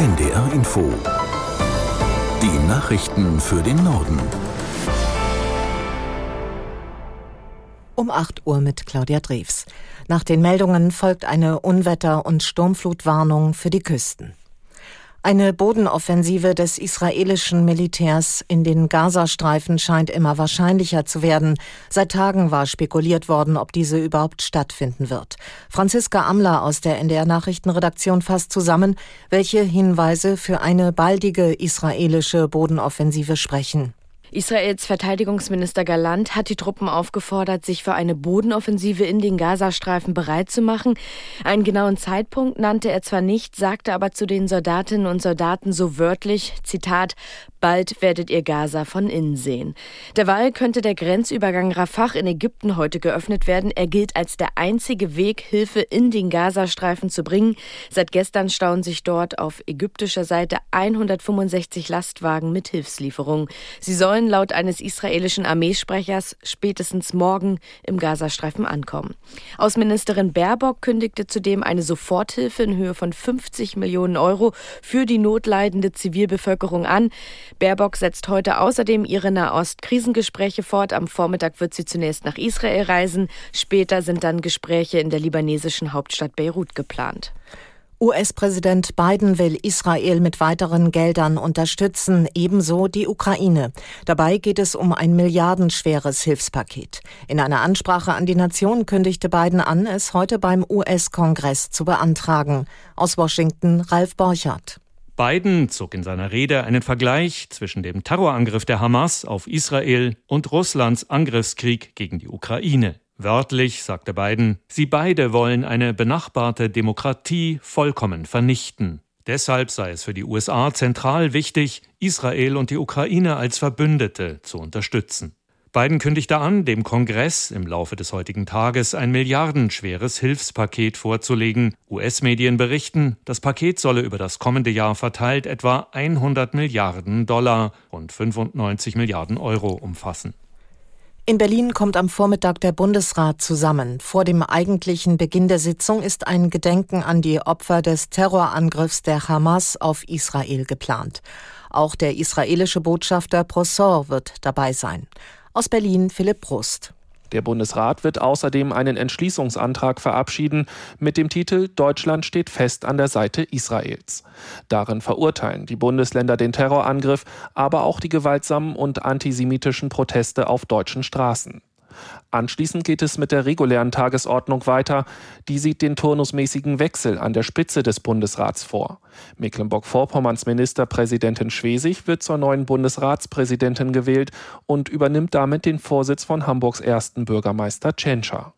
NDR Info. Die Nachrichten für den Norden. Um 8 Uhr mit Claudia Drews. Nach den Meldungen folgt eine Unwetter- und Sturmflutwarnung für die Küsten. Eine Bodenoffensive des israelischen Militärs in den Gazastreifen scheint immer wahrscheinlicher zu werden. Seit Tagen war spekuliert worden, ob diese überhaupt stattfinden wird. Franziska Amler aus der NDR Nachrichtenredaktion fasst zusammen, welche Hinweise für eine baldige israelische Bodenoffensive sprechen. Israels Verteidigungsminister Galant hat die Truppen aufgefordert, sich für eine Bodenoffensive in den Gazastreifen bereit zu machen. Einen genauen Zeitpunkt nannte er zwar nicht, sagte aber zu den Soldatinnen und Soldaten so wörtlich, Zitat, bald werdet ihr Gaza von innen sehen. Derweil könnte der Grenzübergang Rafah in Ägypten heute geöffnet werden. Er gilt als der einzige Weg, Hilfe in den Gazastreifen zu bringen. Seit gestern stauen sich dort auf ägyptischer Seite 165 Lastwagen mit Hilfslieferungen. Sie sollen sollen laut eines israelischen Armeesprechers spätestens morgen im Gazastreifen ankommen. Außenministerin Baerbock kündigte zudem eine Soforthilfe in Höhe von 50 Millionen Euro für die notleidende Zivilbevölkerung an. Baerbock setzt heute außerdem ihre Nahost-Krisengespräche fort. Am Vormittag wird sie zunächst nach Israel reisen. Später sind dann Gespräche in der libanesischen Hauptstadt Beirut geplant. US-Präsident Biden will Israel mit weiteren Geldern unterstützen, ebenso die Ukraine. Dabei geht es um ein milliardenschweres Hilfspaket. In einer Ansprache an die Nation kündigte Biden an, es heute beim US-Kongress zu beantragen. Aus Washington Ralf Borchardt. Biden zog in seiner Rede einen Vergleich zwischen dem Terrorangriff der Hamas auf Israel und Russlands Angriffskrieg gegen die Ukraine. Wörtlich sagte Biden, sie beide wollen eine benachbarte Demokratie vollkommen vernichten. Deshalb sei es für die USA zentral wichtig, Israel und die Ukraine als Verbündete zu unterstützen. Biden kündigte an, dem Kongress im Laufe des heutigen Tages ein milliardenschweres Hilfspaket vorzulegen. US-Medien berichten, das Paket solle über das kommende Jahr verteilt etwa 100 Milliarden Dollar und 95 Milliarden Euro umfassen. In Berlin kommt am Vormittag der Bundesrat zusammen. Vor dem eigentlichen Beginn der Sitzung ist ein Gedenken an die Opfer des Terrorangriffs der Hamas auf Israel geplant. Auch der israelische Botschafter Prosor wird dabei sein. Aus Berlin Philipp Prost. Der Bundesrat wird außerdem einen Entschließungsantrag verabschieden mit dem Titel Deutschland steht fest an der Seite Israels. Darin verurteilen die Bundesländer den Terrorangriff, aber auch die gewaltsamen und antisemitischen Proteste auf deutschen Straßen. Anschließend geht es mit der regulären Tagesordnung weiter. Die sieht den turnusmäßigen Wechsel an der Spitze des Bundesrats vor. Mecklenburg-Vorpommerns Ministerpräsidentin Schwesig wird zur neuen Bundesratspräsidentin gewählt und übernimmt damit den Vorsitz von Hamburgs ersten Bürgermeister Tschentscher.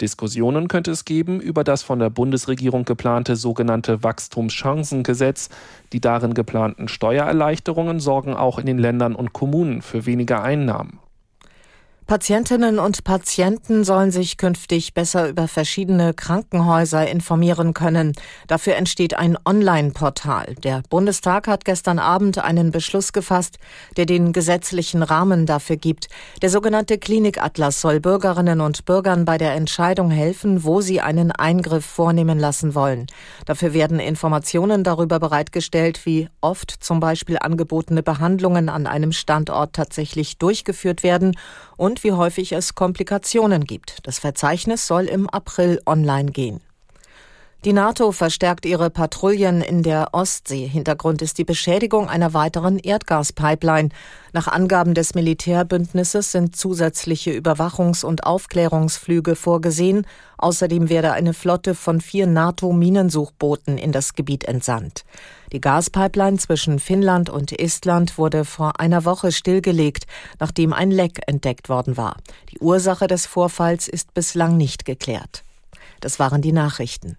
Diskussionen könnte es geben über das von der Bundesregierung geplante sogenannte Wachstumschancengesetz. Die darin geplanten Steuererleichterungen sorgen auch in den Ländern und Kommunen für weniger Einnahmen. Patientinnen und Patienten sollen sich künftig besser über verschiedene Krankenhäuser informieren können. Dafür entsteht ein Online-Portal. Der Bundestag hat gestern Abend einen Beschluss gefasst, der den gesetzlichen Rahmen dafür gibt. Der sogenannte Klinikatlas soll Bürgerinnen und Bürgern bei der Entscheidung helfen, wo sie einen Eingriff vornehmen lassen wollen. Dafür werden Informationen darüber bereitgestellt, wie oft zum Beispiel angebotene Behandlungen an einem Standort tatsächlich durchgeführt werden und wie häufig es Komplikationen gibt. Das Verzeichnis soll im April online gehen. Die NATO verstärkt ihre Patrouillen in der Ostsee. Hintergrund ist die Beschädigung einer weiteren Erdgaspipeline. Nach Angaben des Militärbündnisses sind zusätzliche Überwachungs- und Aufklärungsflüge vorgesehen. Außerdem werde eine Flotte von vier NATO-Minensuchbooten in das Gebiet entsandt. Die Gaspipeline zwischen Finnland und Estland wurde vor einer Woche stillgelegt, nachdem ein Leck entdeckt worden war. Die Ursache des Vorfalls ist bislang nicht geklärt. Das waren die Nachrichten.